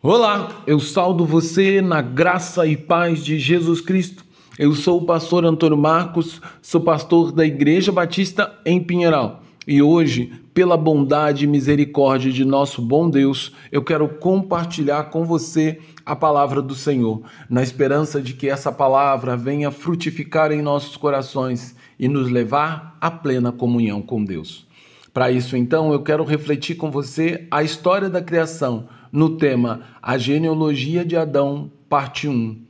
Olá, eu saldo você na graça e paz de Jesus Cristo. Eu sou o pastor Antônio Marcos, sou pastor da Igreja Batista em Pinheiral. E hoje, pela bondade e misericórdia de nosso bom Deus, eu quero compartilhar com você a palavra do Senhor, na esperança de que essa palavra venha frutificar em nossos corações e nos levar à plena comunhão com Deus. Para isso, então, eu quero refletir com você a história da criação no tema A Genealogia de Adão, parte 1,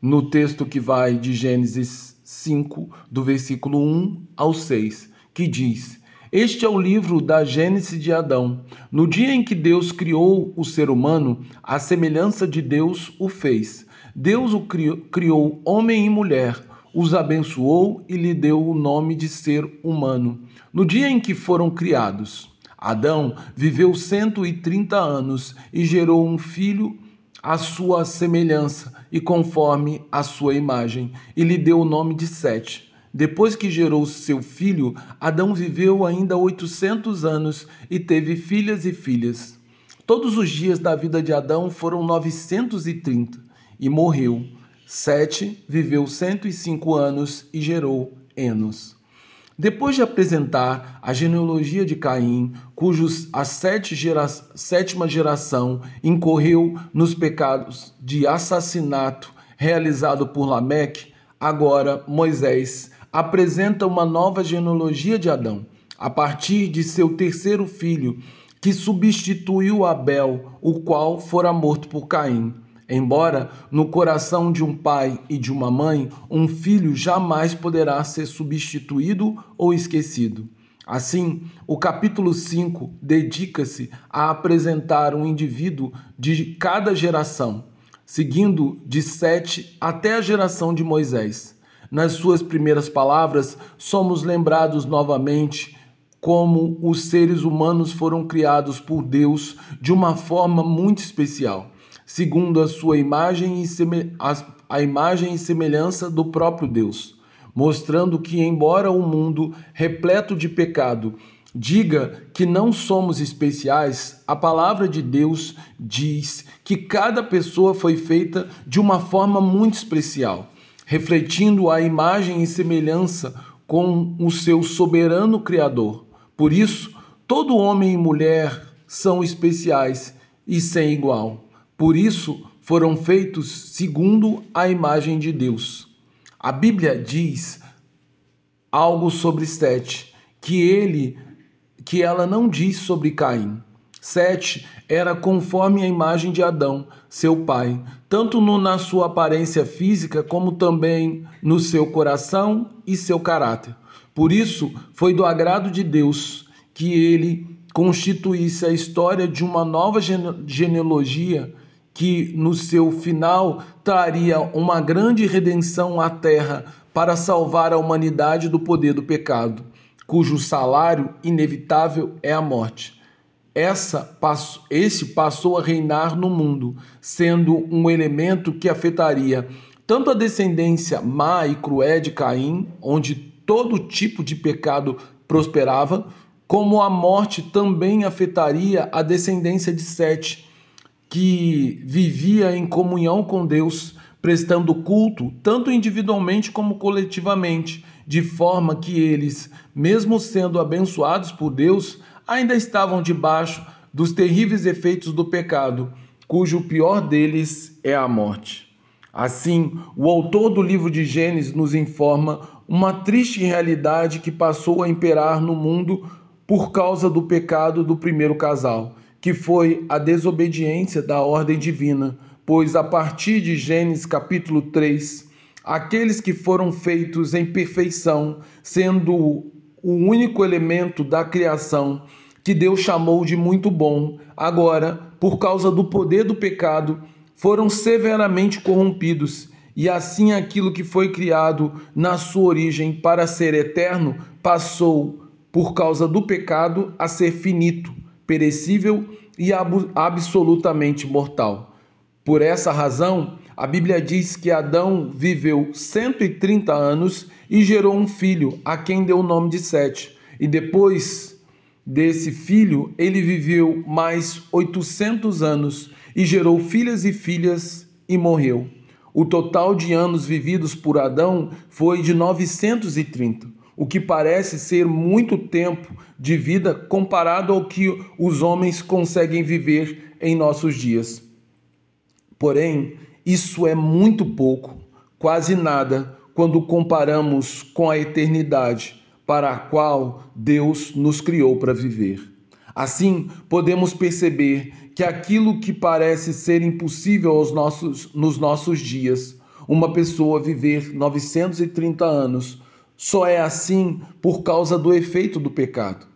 no texto que vai de Gênesis 5, do versículo 1 ao 6, que diz: Este é o livro da Gênesis de Adão. No dia em que Deus criou o ser humano, a semelhança de Deus o fez. Deus o criou, criou homem e mulher, os abençoou e lhe deu o nome de ser humano. No dia em que foram criados, Adão viveu 130 anos e gerou um filho à sua semelhança e conforme a sua imagem, e lhe deu o nome de Sete. Depois que gerou seu filho, Adão viveu ainda 800 anos e teve filhas e filhas. Todos os dias da vida de Adão foram 930 e morreu. Sete viveu 105 anos e gerou Enos. Depois de apresentar a genealogia de Caim, cujos a sete gera, sétima geração incorreu nos pecados de assassinato realizado por Lameque, agora Moisés apresenta uma nova genealogia de Adão, a partir de seu terceiro filho, que substituiu Abel, o qual fora morto por Caim. Embora no coração de um pai e de uma mãe, um filho jamais poderá ser substituído ou esquecido. Assim, o capítulo 5 dedica-se a apresentar um indivíduo de cada geração, seguindo de Sete até a geração de Moisés. Nas suas primeiras palavras, somos lembrados novamente como os seres humanos foram criados por Deus de uma forma muito especial segundo a sua imagem e a imagem e semelhança do próprio Deus, mostrando que, embora o mundo repleto de pecado diga que não somos especiais, a palavra de Deus diz que cada pessoa foi feita de uma forma muito especial, refletindo a imagem e semelhança com o seu soberano Criador. Por isso, todo homem e mulher são especiais e sem igual. Por isso foram feitos segundo a imagem de Deus. A Bíblia diz algo sobre Sete, que ele que ela não diz sobre Caim. Sete era conforme a imagem de Adão, seu pai, tanto no, na sua aparência física como também no seu coração e seu caráter. Por isso, foi do agrado de Deus que ele constituísse a história de uma nova genealogia que no seu final traria uma grande redenção à terra para salvar a humanidade do poder do pecado, cujo salário inevitável é a morte. Essa, esse passou a reinar no mundo, sendo um elemento que afetaria tanto a descendência má e cruel de Caim, onde todo tipo de pecado prosperava, como a morte também afetaria a descendência de Sete, que vivia em comunhão com Deus, prestando culto tanto individualmente como coletivamente, de forma que eles, mesmo sendo abençoados por Deus, ainda estavam debaixo dos terríveis efeitos do pecado, cujo pior deles é a morte. Assim, o autor do livro de Gênesis nos informa uma triste realidade que passou a imperar no mundo por causa do pecado do primeiro casal que foi a desobediência da ordem divina, pois a partir de Gênesis capítulo 3, aqueles que foram feitos em perfeição, sendo o único elemento da criação que Deus chamou de muito bom, agora, por causa do poder do pecado, foram severamente corrompidos, e assim aquilo que foi criado na sua origem para ser eterno passou, por causa do pecado, a ser finito perecível e absolutamente mortal. Por essa razão, a Bíblia diz que Adão viveu 130 anos e gerou um filho, a quem deu o nome de Sete. E depois desse filho, ele viveu mais 800 anos e gerou filhas e filhas e morreu. O total de anos vividos por Adão foi de 930, o que parece ser muito tempo de vida comparado ao que os homens conseguem viver em nossos dias. Porém, isso é muito pouco, quase nada, quando comparamos com a eternidade para a qual Deus nos criou para viver. Assim, podemos perceber que aquilo que parece ser impossível aos nossos, nos nossos dias, uma pessoa viver 930 anos, só é assim por causa do efeito do pecado,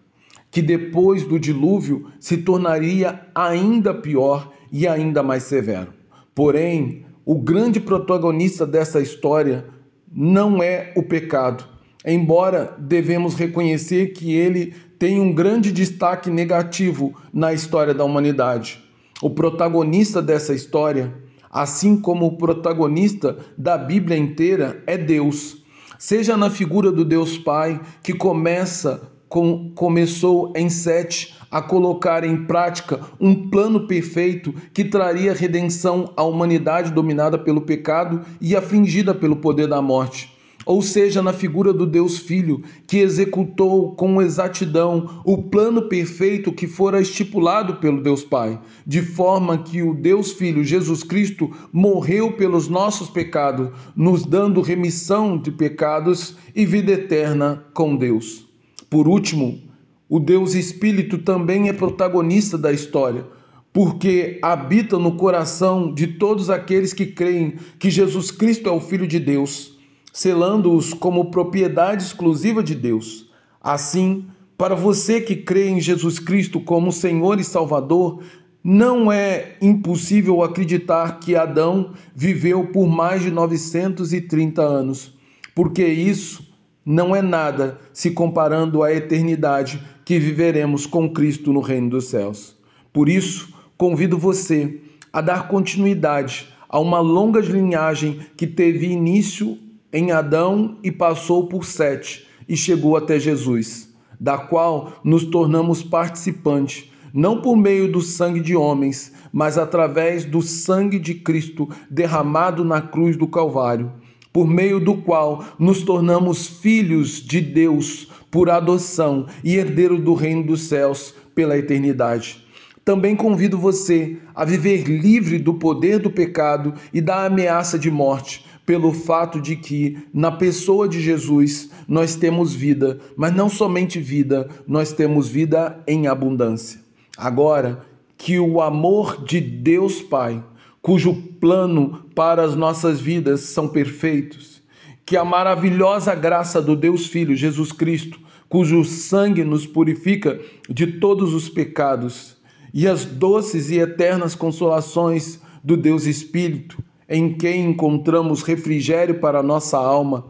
que depois do dilúvio se tornaria ainda pior e ainda mais severo. Porém, o grande protagonista dessa história não é o pecado, embora devemos reconhecer que ele tem um grande destaque negativo na história da humanidade. O protagonista dessa história, assim como o protagonista da Bíblia inteira, é Deus. Seja na figura do Deus Pai, que começa com, começou em Sete a colocar em prática um plano perfeito que traria redenção à humanidade dominada pelo pecado e afligida pelo poder da morte ou seja, na figura do Deus Filho, que executou com exatidão o plano perfeito que fora estipulado pelo Deus Pai, de forma que o Deus Filho, Jesus Cristo, morreu pelos nossos pecados, nos dando remissão de pecados e vida eterna com Deus. Por último, o Deus Espírito também é protagonista da história, porque habita no coração de todos aqueles que creem que Jesus Cristo é o Filho de Deus selando-os como propriedade exclusiva de Deus. Assim, para você que crê em Jesus Cristo como Senhor e Salvador, não é impossível acreditar que Adão viveu por mais de 930 anos, porque isso não é nada se comparando à eternidade que viveremos com Cristo no reino dos céus. Por isso, convido você a dar continuidade a uma longa linhagem que teve início em Adão e passou por Sete e chegou até Jesus, da qual nos tornamos participantes, não por meio do sangue de homens, mas através do sangue de Cristo derramado na cruz do Calvário, por meio do qual nos tornamos filhos de Deus por adoção e herdeiro do reino dos céus pela eternidade. Também convido você a viver livre do poder do pecado e da ameaça de morte, pelo fato de que na pessoa de Jesus nós temos vida, mas não somente vida, nós temos vida em abundância. Agora, que o amor de Deus Pai, cujo plano para as nossas vidas são perfeitos, que a maravilhosa graça do Deus Filho Jesus Cristo, cujo sangue nos purifica de todos os pecados, e as doces e eternas consolações do Deus Espírito, em quem encontramos refrigério para a nossa alma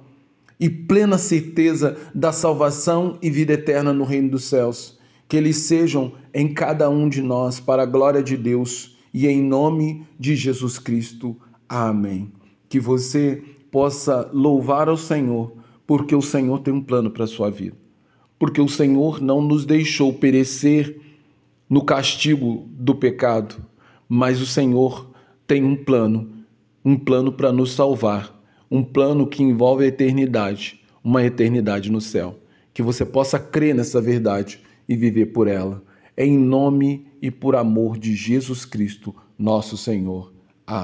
e plena certeza da salvação e vida eterna no reino dos céus. Que eles sejam em cada um de nós, para a glória de Deus e em nome de Jesus Cristo. Amém. Que você possa louvar ao Senhor, porque o Senhor tem um plano para a sua vida. Porque o Senhor não nos deixou perecer no castigo do pecado, mas o Senhor tem um plano um plano para nos salvar, um plano que envolve a eternidade, uma eternidade no céu. Que você possa crer nessa verdade e viver por ela. Em nome e por amor de Jesus Cristo, nosso Senhor. Amém.